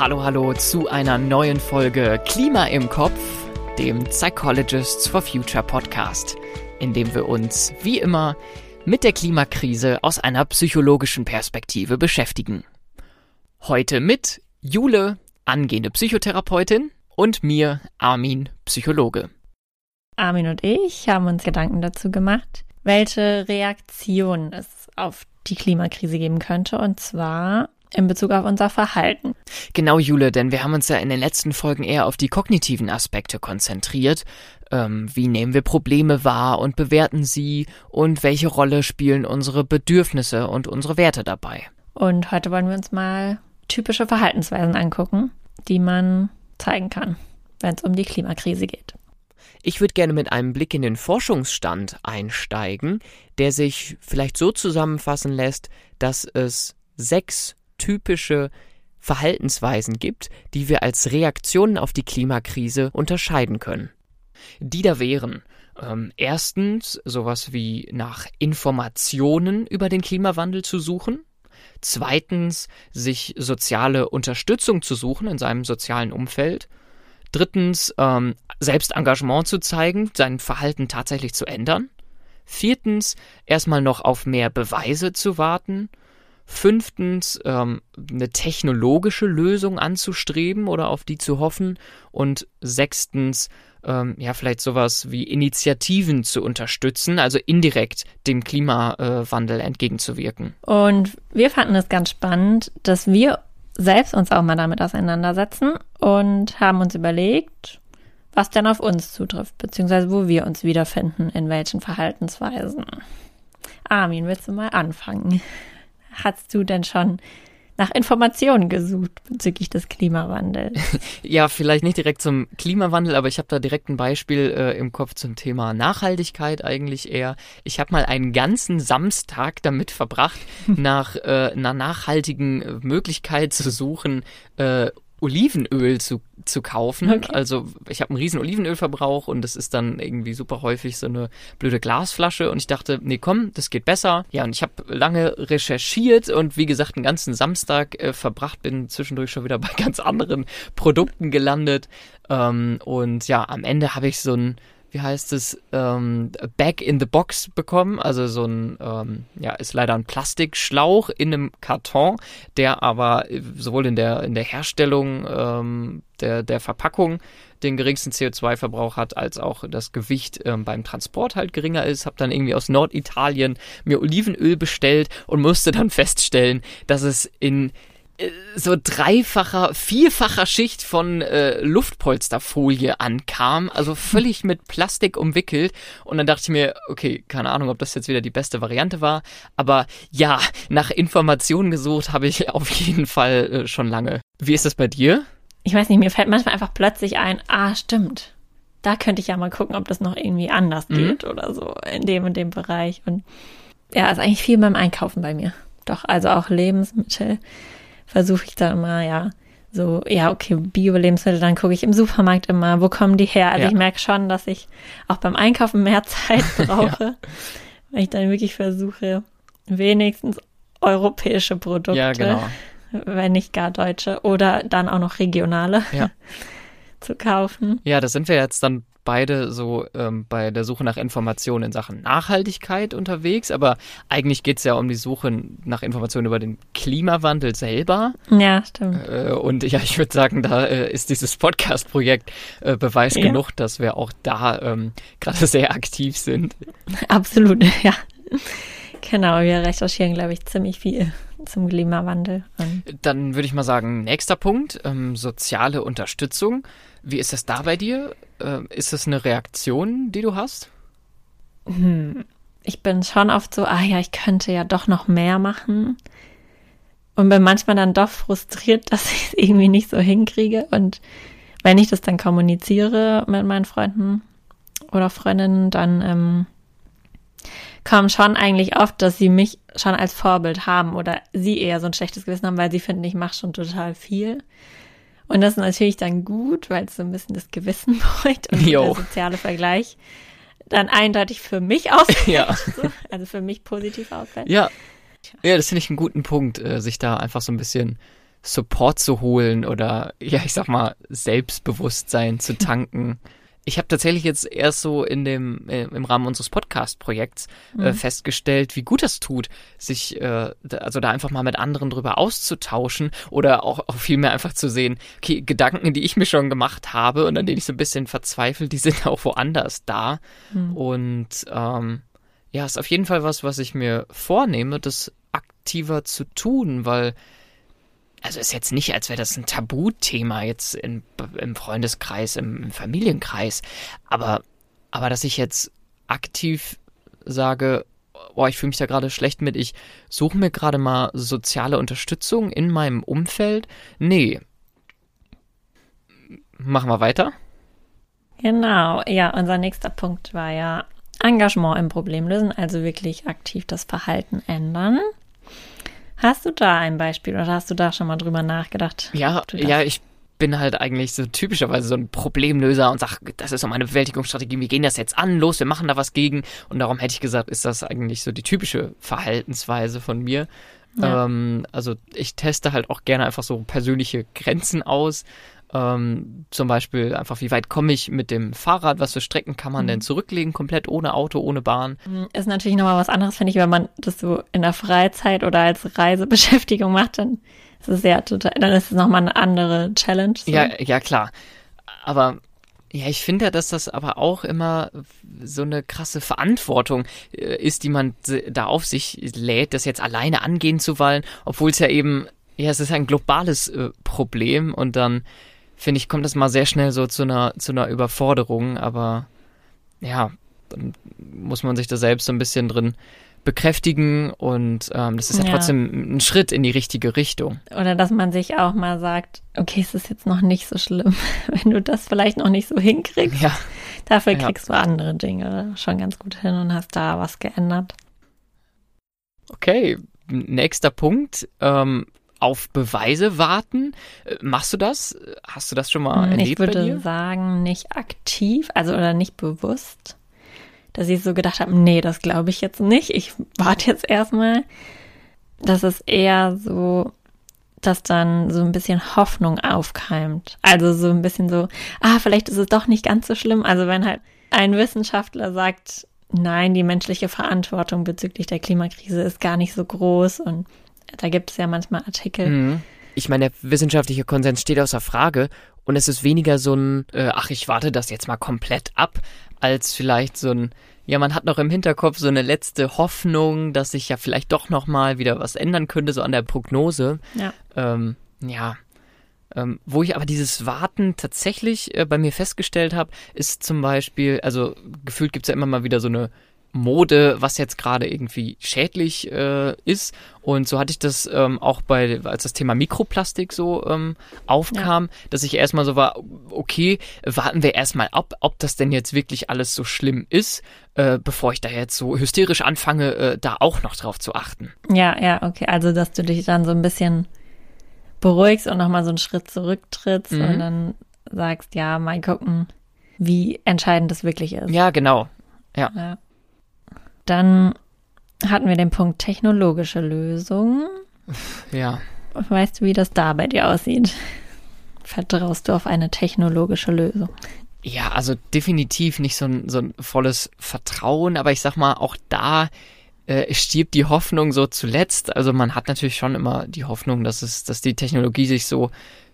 Hallo, hallo zu einer neuen Folge Klima im Kopf, dem Psychologists for Future Podcast, in dem wir uns, wie immer, mit der Klimakrise aus einer psychologischen Perspektive beschäftigen. Heute mit Jule, angehende Psychotherapeutin, und mir, Armin, Psychologe. Armin und ich haben uns Gedanken dazu gemacht, welche Reaktion es auf die Klimakrise geben könnte, und zwar in Bezug auf unser Verhalten. Genau, Jule, denn wir haben uns ja in den letzten Folgen eher auf die kognitiven Aspekte konzentriert. Ähm, wie nehmen wir Probleme wahr und bewerten sie und welche Rolle spielen unsere Bedürfnisse und unsere Werte dabei? Und heute wollen wir uns mal typische Verhaltensweisen angucken, die man zeigen kann, wenn es um die Klimakrise geht. Ich würde gerne mit einem Blick in den Forschungsstand einsteigen, der sich vielleicht so zusammenfassen lässt, dass es sechs typische Verhaltensweisen gibt, die wir als Reaktionen auf die Klimakrise unterscheiden können. Die da wären ähm, erstens sowas wie nach Informationen über den Klimawandel zu suchen, zweitens sich soziale Unterstützung zu suchen in seinem sozialen Umfeld, drittens ähm, Selbstengagement zu zeigen, sein Verhalten tatsächlich zu ändern, viertens erstmal noch auf mehr Beweise zu warten, Fünftens, ähm, eine technologische Lösung anzustreben oder auf die zu hoffen. Und sechstens, ähm, ja, vielleicht sowas wie Initiativen zu unterstützen, also indirekt dem Klimawandel entgegenzuwirken. Und wir fanden es ganz spannend, dass wir selbst uns auch mal damit auseinandersetzen und haben uns überlegt, was denn auf uns zutrifft, beziehungsweise wo wir uns wiederfinden, in welchen Verhaltensweisen. Armin, willst du mal anfangen? Hast du denn schon nach Informationen gesucht bezüglich des Klimawandels? ja, vielleicht nicht direkt zum Klimawandel, aber ich habe da direkt ein Beispiel äh, im Kopf zum Thema Nachhaltigkeit eigentlich eher. Ich habe mal einen ganzen Samstag damit verbracht, nach äh, einer nachhaltigen Möglichkeit zu suchen, äh, Olivenöl zu, zu kaufen. Okay. Also ich habe einen riesen Olivenölverbrauch und das ist dann irgendwie super häufig so eine blöde Glasflasche und ich dachte, nee, komm, das geht besser. Ja, und ich habe lange recherchiert und wie gesagt, einen ganzen Samstag äh, verbracht, bin zwischendurch schon wieder bei ganz anderen Produkten gelandet. Ähm, und ja, am Ende habe ich so ein wie heißt es, ähm, Back in the Box bekommen. Also so ein, ähm, ja, ist leider ein Plastikschlauch in einem Karton, der aber sowohl in der, in der Herstellung ähm, der, der Verpackung den geringsten CO2-Verbrauch hat, als auch das Gewicht ähm, beim Transport halt geringer ist. Hab dann irgendwie aus Norditalien mir Olivenöl bestellt und musste dann feststellen, dass es in so dreifacher, vierfacher Schicht von äh, Luftpolsterfolie ankam, also völlig mit Plastik umwickelt. Und dann dachte ich mir, okay, keine Ahnung, ob das jetzt wieder die beste Variante war, aber ja, nach Informationen gesucht habe ich auf jeden Fall äh, schon lange. Wie ist das bei dir? Ich weiß nicht, mir fällt manchmal einfach plötzlich ein, ah, stimmt. Da könnte ich ja mal gucken, ob das noch irgendwie anders mhm. geht oder so in dem und dem Bereich. Und ja, ist eigentlich viel beim Einkaufen bei mir. Doch, also auch Lebensmittel versuche ich da immer, ja, so, ja, okay, Bio-Lebensmittel, dann gucke ich im Supermarkt immer, wo kommen die her? Also ja. ich merke schon, dass ich auch beim Einkaufen mehr Zeit brauche, ja. weil ich dann wirklich versuche, wenigstens europäische Produkte, ja, genau. wenn nicht gar deutsche, oder dann auch noch regionale ja. zu kaufen. Ja, da sind wir jetzt dann beide so ähm, bei der Suche nach Informationen in Sachen Nachhaltigkeit unterwegs, aber eigentlich geht es ja um die Suche nach Informationen über den Klimawandel selber. Ja, stimmt. Äh, und ja, ich würde sagen, da äh, ist dieses Podcast-Projekt äh, Beweis ja. genug, dass wir auch da ähm, gerade sehr aktiv sind. Absolut, ja. Genau, wir recherchieren, glaube ich, ziemlich viel zum Klimawandel. Dann würde ich mal sagen, nächster Punkt, ähm, soziale Unterstützung. Wie ist das da bei dir? Äh, ist das eine Reaktion, die du hast? Hm. Ich bin schon oft so, ah ja, ich könnte ja doch noch mehr machen. Und bin manchmal dann doch frustriert, dass ich es irgendwie nicht so hinkriege. Und wenn ich das dann kommuniziere mit meinen Freunden oder Freundinnen, dann ähm, kommen schon eigentlich oft, dass sie mich schon als Vorbild haben oder sie eher so ein schlechtes Gewissen haben, weil sie finden, ich mache schon total viel. Und das ist natürlich dann gut, weil es so ein bisschen das Gewissen beruhigt und jo. der soziale Vergleich dann eindeutig für mich ausfällt. Ja. Also für mich positiv ausfällt. Ja. Ja, das finde ich einen guten Punkt, äh, sich da einfach so ein bisschen Support zu holen oder, ja, ich sag mal, Selbstbewusstsein zu tanken. Ich habe tatsächlich jetzt erst so in dem äh, im Rahmen unseres Podcast-Projekts äh, mhm. festgestellt, wie gut das tut, sich äh, also da einfach mal mit anderen drüber auszutauschen oder auch, auch vielmehr einfach zu sehen, okay, Gedanken, die ich mir schon gemacht habe und an denen ich so ein bisschen verzweifelt, die sind auch woanders da. Mhm. Und ähm, ja, ist auf jeden Fall was, was ich mir vornehme, das aktiver zu tun, weil also ist jetzt nicht, als wäre das ein Tabuthema jetzt in, im Freundeskreis, im, im Familienkreis, aber, aber dass ich jetzt aktiv sage, oh, ich fühle mich da gerade schlecht mit, ich suche mir gerade mal soziale Unterstützung in meinem Umfeld. Nee. Machen wir weiter? Genau, ja, unser nächster Punkt war ja Engagement im Problem lösen, also wirklich aktiv das Verhalten ändern. Hast du da ein Beispiel oder hast du da schon mal drüber nachgedacht? Ja, ja, ich bin halt eigentlich so typischerweise so ein Problemlöser und sag, das ist so meine Bewältigungsstrategie, wir gehen das jetzt an, los, wir machen da was gegen. Und darum hätte ich gesagt, ist das eigentlich so die typische Verhaltensweise von mir. Ja. Ähm, also ich teste halt auch gerne einfach so persönliche Grenzen aus. Ähm, zum Beispiel einfach, wie weit komme ich mit dem Fahrrad? Was für Strecken kann man mhm. denn zurücklegen? Komplett ohne Auto, ohne Bahn? Mhm, ist natürlich nochmal was anderes, finde ich, wenn man das so in der Freizeit oder als Reisebeschäftigung macht, dann ist es ja total, dann ist es nochmal eine andere Challenge. So. Ja, ja, klar. Aber ja, ich finde, dass das aber auch immer so eine krasse Verantwortung äh, ist, die man da auf sich lädt, das jetzt alleine angehen zu wollen, obwohl es ja eben, ja, es ist ein globales äh, Problem und dann finde ich, kommt das mal sehr schnell so zu einer, zu einer Überforderung, aber ja, dann muss man sich da selbst so ein bisschen drin bekräftigen und ähm, das ist ja, ja, trotzdem ein Schritt in die richtige Richtung. Oder dass man sich auch mal sagt, okay, es ist jetzt noch nicht so schlimm, wenn du das vielleicht noch nicht so hinkriegst. Ja. Dafür kriegst ja. du andere Dinge schon ganz gut hin und hast da was geändert. Okay, nächster Punkt. Ähm, auf Beweise warten. Äh, machst du das? Hast du das schon mal hm, erlebt? Ich würde sagen, nicht aktiv, also oder nicht bewusst, dass ich so gedacht habe, nee, das glaube ich jetzt nicht. Ich warte jetzt erstmal. Das ist eher so, dass dann so ein bisschen Hoffnung aufkeimt. Also so ein bisschen so, ah, vielleicht ist es doch nicht ganz so schlimm. Also wenn halt ein Wissenschaftler sagt, nein, die menschliche Verantwortung bezüglich der Klimakrise ist gar nicht so groß und da gibt es ja manchmal Artikel. Mhm. Ich meine, der wissenschaftliche Konsens steht außer Frage und es ist weniger so ein, äh, ach, ich warte das jetzt mal komplett ab, als vielleicht so ein, ja, man hat noch im Hinterkopf so eine letzte Hoffnung, dass sich ja vielleicht doch noch mal wieder was ändern könnte, so an der Prognose. Ja. Ähm, ja. Ähm, wo ich aber dieses Warten tatsächlich äh, bei mir festgestellt habe, ist zum Beispiel, also gefühlt gibt es ja immer mal wieder so eine Mode, was jetzt gerade irgendwie schädlich äh, ist. Und so hatte ich das ähm, auch bei, als das Thema Mikroplastik so ähm, aufkam, ja. dass ich erstmal so war, okay, warten wir erstmal ab, ob das denn jetzt wirklich alles so schlimm ist, äh, bevor ich da jetzt so hysterisch anfange, äh, da auch noch drauf zu achten. Ja, ja, okay. Also, dass du dich dann so ein bisschen beruhigst und nochmal so einen Schritt zurücktrittst mhm. und dann sagst, ja, mal gucken, wie entscheidend das wirklich ist. Ja, genau. ja. ja. Dann hatten wir den Punkt technologische Lösungen. Ja. Weißt du, wie das da bei dir aussieht? Vertraust du auf eine technologische Lösung? Ja, also definitiv nicht so ein, so ein volles Vertrauen, aber ich sag mal, auch da äh, stirbt die Hoffnung so zuletzt. Also man hat natürlich schon immer die Hoffnung, dass es, dass die Technologie sich so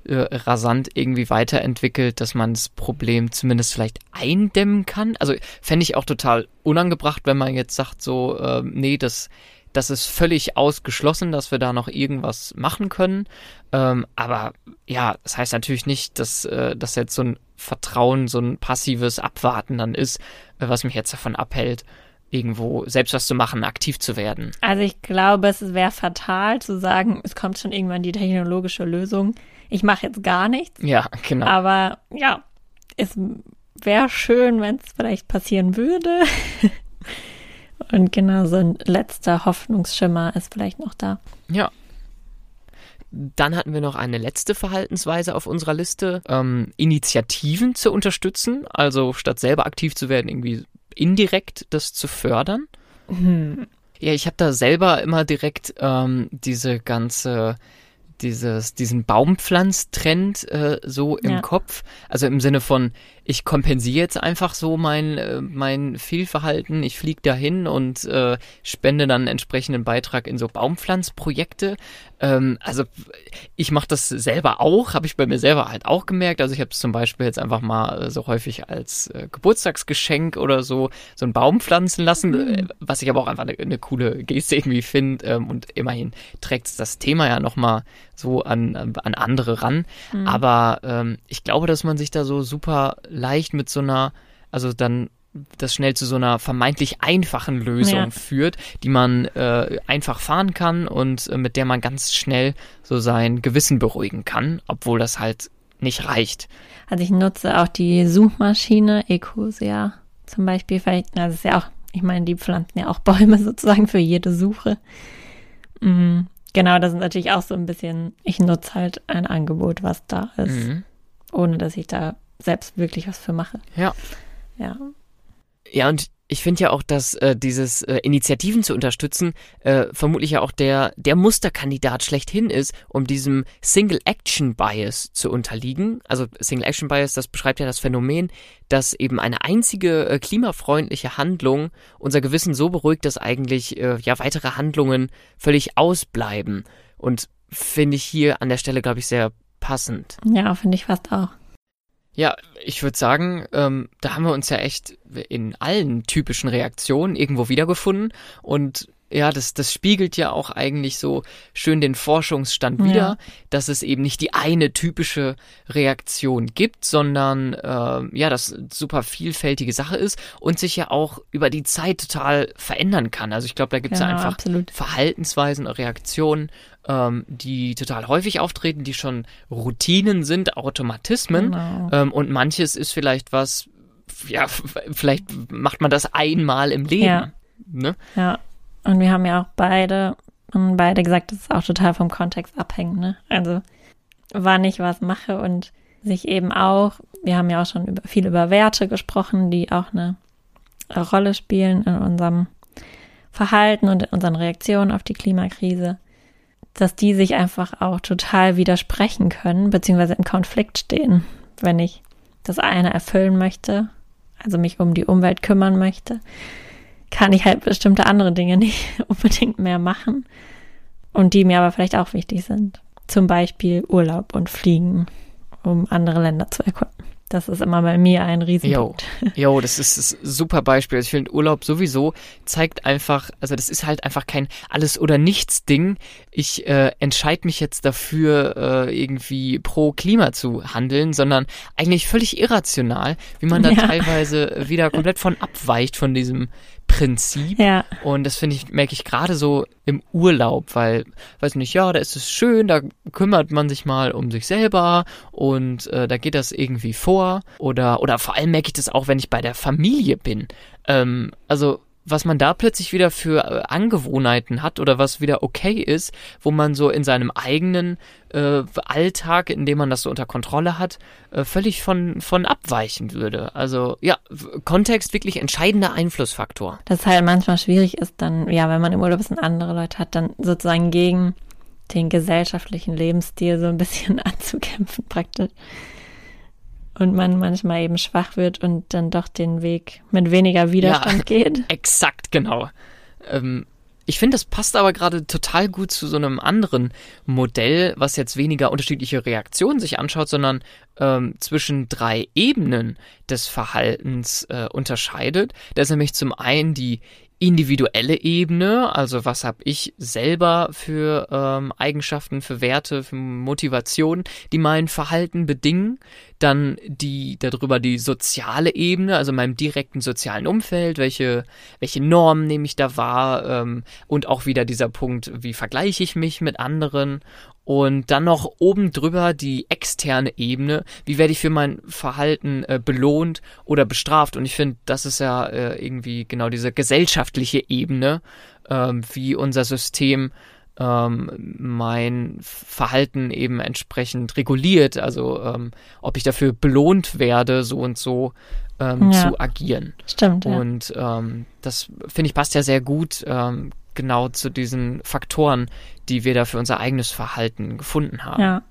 äh, rasant irgendwie weiterentwickelt, dass man das Problem zumindest vielleicht eindämmen kann. Also fände ich auch total unangebracht, wenn man jetzt sagt, so, äh, nee, das, das ist völlig ausgeschlossen, dass wir da noch irgendwas machen können. Ähm, aber ja, das heißt natürlich nicht, dass äh, das jetzt so ein Vertrauen, so ein passives Abwarten dann ist, äh, was mich jetzt davon abhält, irgendwo selbst was zu machen, aktiv zu werden. Also ich glaube, es wäre fatal zu sagen, es kommt schon irgendwann die technologische Lösung ich mache jetzt gar nichts. Ja, genau. Aber ja, es wäre schön, wenn es vielleicht passieren würde. Und genau so ein letzter Hoffnungsschimmer ist vielleicht noch da. Ja. Dann hatten wir noch eine letzte Verhaltensweise auf unserer Liste, ähm, Initiativen zu unterstützen, also statt selber aktiv zu werden, irgendwie indirekt das zu fördern. Hm. Ja, ich habe da selber immer direkt ähm, diese ganze dieses, diesen Baumpflanztrend äh, so im Ja. Kopf. Also im Sinne von, ich kompensiere jetzt einfach so mein, äh, mein Fehlverhalten, ich fliege dahin und äh, spende dann einen entsprechenden Beitrag in so Baumpflanzprojekte. Ähm, also ich mache das selber auch, habe ich bei mir selber halt auch gemerkt. Also ich habe es zum Beispiel jetzt einfach mal äh, so häufig als äh, Geburtstagsgeschenk oder so so einen Baum pflanzen lassen, äh, was ich aber auch einfach eine, eine coole Geste irgendwie finde. Ähm, und immerhin trägt das Thema ja nochmal so an, an andere ran. Aber ähm, ich glaube, dass man sich da so super leicht mit so einer, also dann das schnell zu so einer vermeintlich einfachen Lösung Ja. führt, die man äh, einfach fahren kann und äh, mit der man ganz schnell so sein Gewissen beruhigen kann, obwohl das halt nicht reicht. Also ich nutze auch die Suchmaschine Ecosia zum Beispiel. Vielleicht, na, das ist ja auch, ich meine, die pflanzen ja auch Bäume sozusagen für jede Suche. Mm, genau, das ist natürlich auch so ein bisschen, ich nutze halt ein Angebot, was da ist, Mhm. ohne dass ich da selbst wirklich was für mache. Ja. Ja. Ja, und ich finde ja auch, dass äh, dieses äh, Initiativen zu unterstützen äh, vermutlich ja auch der, der Musterkandidat schlechthin ist, um diesem Single Action Bias zu unterliegen. Also Single Action Bias, das beschreibt ja das Phänomen, dass eben eine einzige äh, klimafreundliche Handlung unser Gewissen so beruhigt, dass eigentlich äh, ja weitere Handlungen völlig ausbleiben. Und finde ich hier an der Stelle, glaube ich, sehr passend. Ja, finde ich fast auch. Ja, ich würde sagen, ähm, da haben wir uns ja echt in allen typischen Reaktionen irgendwo wiedergefunden und ja, das, das spiegelt ja auch eigentlich so schön den Forschungsstand Ja. wider, dass es eben nicht die eine typische Reaktion gibt, sondern ähm, ja, das super vielfältige Sache ist und sich ja auch über die Zeit total verändern kann. Also ich glaube, da gibt es ja Genau, einfach absolut. Verhaltensweisen, Reaktionen, ähm, die total häufig auftreten, die schon Routinen sind, Automatismen. Genau. Ähm, und manches ist vielleicht was, ja, vielleicht macht man das einmal im Leben. Ja. Ne? Ja. Und wir haben ja auch beide, haben beide gesagt, dass es auch total vom Kontext abhängt, ne? Also, wann ich was mache und sich eben auch, wir haben ja auch schon über, viel über Werte gesprochen, die auch eine Rolle spielen in unserem Verhalten und in unseren Reaktionen auf die Klimakrise, dass die sich einfach auch total widersprechen können, beziehungsweise im Konflikt stehen, wenn ich das eine erfüllen möchte, also mich um die Umwelt kümmern möchte, kann ich halt bestimmte andere Dinge nicht unbedingt mehr machen und die mir aber vielleicht auch wichtig sind. Zum Beispiel Urlaub und Fliegen, um andere Länder zu erkunden. Das ist immer bei mir ein Riesenpunkt. jo, das ist das super Beispiel. Also ich finde, Urlaub sowieso zeigt einfach, also das ist halt einfach kein Alles- oder Nichts-Ding. Ich äh, entscheide mich jetzt dafür, äh, irgendwie pro Klima zu handeln, sondern eigentlich völlig irrational, wie man da Ja. teilweise wieder komplett von abweicht von diesem Prinzip. Ja, Und das finde ich, merke ich gerade so im Urlaub, weil, weiß nicht, ja, da ist es schön, da kümmert man sich mal um sich selber und äh, da geht das irgendwie vor. Oder, oder vor allem merke ich das auch, wenn ich bei der Familie bin. Ähm, also, was man da plötzlich wieder für äh, Angewohnheiten hat oder was wieder okay ist, wo man so in seinem eigenen äh, Alltag, in dem man das so unter Kontrolle hat, äh, völlig von, von abweichen würde. Also ja, Kontext wirklich entscheidender Einflussfaktor. dass es halt manchmal schwierig ist, dann, ja, wenn man im Urlaub ist und andere Leute hat, dann sozusagen gegen den gesellschaftlichen Lebensstil so ein bisschen anzukämpfen praktisch. Und man manchmal eben schwach wird und dann doch den Weg mit weniger Widerstand geht. Exakt, genau. Ähm, ich finde, das passt aber gerade total gut zu so einem anderen Modell, was jetzt weniger unterschiedliche Reaktionen sich anschaut, sondern ähm, zwischen drei Ebenen des Verhaltens äh, unterscheidet. Da ist nämlich zum einen die individuelle Ebene, also was habe ich selber für ähm, Eigenschaften, für Werte, für Motivationen, die mein Verhalten bedingen. Dann die darüber die soziale Ebene, also meinem direkten sozialen Umfeld, welche welche Normen nehme ich da wahr? Ähm, und auch wieder dieser Punkt, wie vergleiche ich mich mit anderen und dann noch oben drüber die externe Ebene, wie werde ich für mein Verhalten äh, belohnt oder bestraft und ich finde, das ist ja äh, irgendwie genau diese gesellschaftliche Ebene, ähm, wie unser System ähm, mein Verhalten eben entsprechend reguliert, also ähm, ob ich dafür belohnt werde, so und so ähm, Ja. zu agieren. Stimmt, ja. Und ähm, das finde ich passt ja sehr gut, ähm, genau zu diesen Faktoren, die wir da für unser eigenes Verhalten gefunden haben. Ja,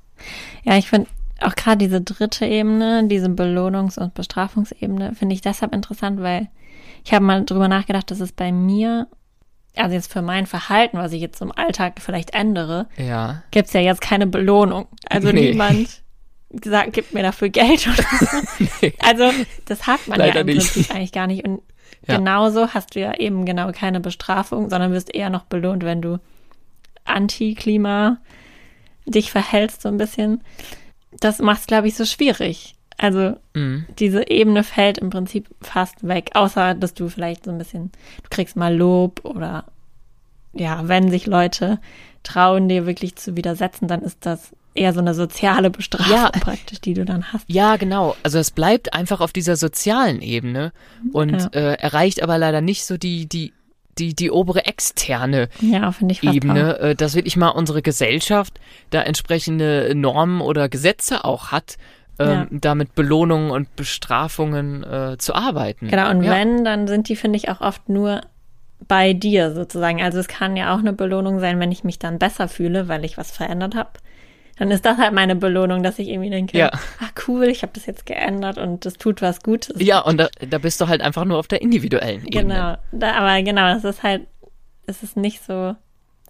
ja ich finde auch gerade diese dritte Ebene, diese Belohnungs- und Bestrafungsebene, finde ich deshalb interessant, weil ich habe mal drüber nachgedacht, dass es bei mir, also jetzt für mein Verhalten, was ich jetzt im Alltag vielleicht ändere, Ja. gibt's ja jetzt keine Belohnung. Also Nee. niemand sagt, gibt mir dafür Geld oder so. Nee. Also das hat man Leider ja im nicht. Prinzip eigentlich gar nicht. Und Ja. genauso hast du ja eben genau keine Bestrafung, sondern wirst eher noch belohnt, wenn du anti-Klima dich verhältst so ein bisschen. Das macht's, glaube ich, so schwierig. Also Mhm. diese Ebene fällt im Prinzip fast weg, außer dass du vielleicht so ein bisschen, du kriegst mal Lob oder ja, wenn sich Leute trauen, dir wirklich zu widersetzen, dann ist das eher so eine soziale Bestrafung Ja. praktisch, die du dann hast. Ja, genau. Also es bleibt einfach auf dieser sozialen Ebene und Ja. äh, erreicht aber leider nicht so die, die, die, die obere externe Ja. Ebene, äh, dass wirklich mal unsere Gesellschaft da entsprechende Normen oder Gesetze auch hat, ähm, Ja. da mit Belohnungen und Bestrafungen äh, zu arbeiten. Genau, und ja. wenn, dann sind die, finde ich, auch oft nur bei dir sozusagen. Also es kann ja auch eine Belohnung sein, wenn ich mich dann besser fühle, weil ich was verändert habe. Dann ist das halt meine Belohnung, dass ich irgendwie denke, Ja. ah cool, ich habe das jetzt geändert und das tut was Gutes. Ja, und da, da bist du halt einfach nur auf der individuellen Ebene. Genau, da, aber genau, es ist halt, es ist nicht so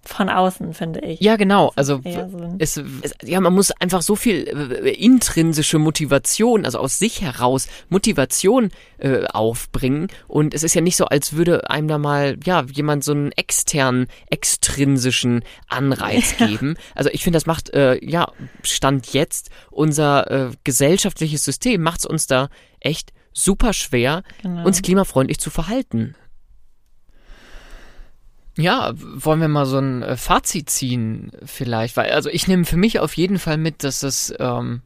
von außen, finde ich. Ja, genau. Also so es, es, ja, man muss einfach so viel äh, intrinsische Motivation, also aus sich heraus Motivation äh, aufbringen. Und es ist ja nicht so, als würde einem da mal ja jemand so einen externen, extrinsischen Anreiz geben. Also ich finde, das macht äh, ja stand jetzt unser äh, gesellschaftliches System macht es uns da echt super schwer, Genau. uns klimafreundlich zu verhalten. Ja, wollen wir mal so ein äh, Fazit ziehen vielleicht, weil also ich nehme für mich auf jeden Fall mit, dass es ähm,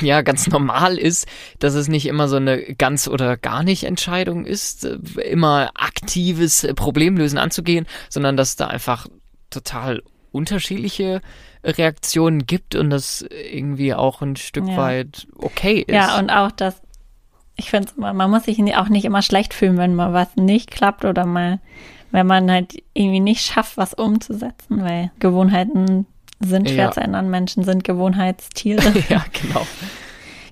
ja ganz normal ist, dass es nicht immer so eine ganz oder gar nicht Entscheidung ist, äh, immer aktives äh, Problemlösen anzugehen, sondern dass da einfach total unterschiedliche Reaktionen gibt und das irgendwie auch ein Stück Ja. weit okay ist. Ja, und auch das, ich finde man muss sich auch nicht immer schlecht fühlen, wenn mal was nicht klappt oder mal, wenn man halt irgendwie nicht schafft, was umzusetzen, weil Gewohnheiten sind schwer Ja. zu ändern. Menschen sind Gewohnheitstiere. ja, genau.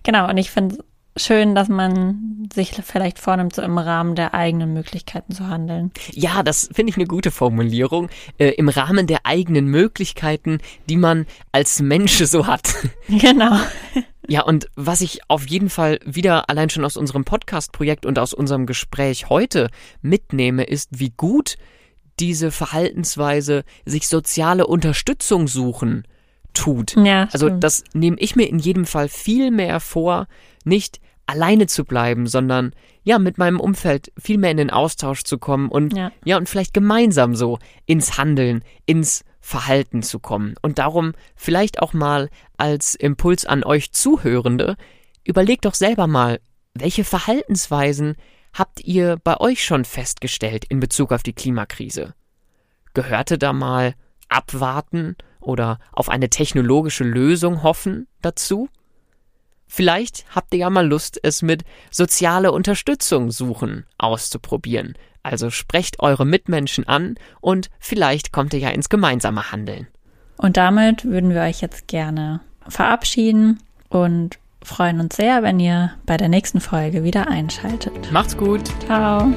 genau, und ich finde es schön, dass man sich vielleicht vornimmt, so im Rahmen der eigenen Möglichkeiten zu handeln. Ja, das finde ich eine gute Formulierung. Äh, Im Rahmen der eigenen Möglichkeiten, die man als Mensch so hat. Genau. Ja, und was ich auf jeden Fall wieder allein schon aus unserem Podcast-Projekt und aus unserem Gespräch heute mitnehme, ist, wie gut diese Verhaltensweise sich soziale Unterstützung suchen tut. Ja, Also das nehme ich mir in jedem Fall viel mehr vor, nicht alleine zu bleiben, sondern ja, mit meinem Umfeld viel mehr in den Austausch zu kommen und Ja. ja, und vielleicht gemeinsam so ins Handeln, ins Verhalten zu kommen. Und darum vielleicht auch mal als Impuls an euch Zuhörende, überlegt doch selber mal, welche Verhaltensweisen habt ihr bei euch schon festgestellt in Bezug auf die Klimakrise? Gehörte da mal abwarten oder auf eine technologische Lösung hoffen dazu? Vielleicht habt ihr ja mal Lust, es mit soziale Unterstützung suchen auszuprobieren. Also sprecht eure Mitmenschen an und vielleicht kommt ihr ja ins gemeinsame Handeln. Und damit würden wir euch jetzt gerne verabschieden und freuen uns sehr, wenn ihr bei der nächsten Folge wieder einschaltet. Macht's gut! Ciao.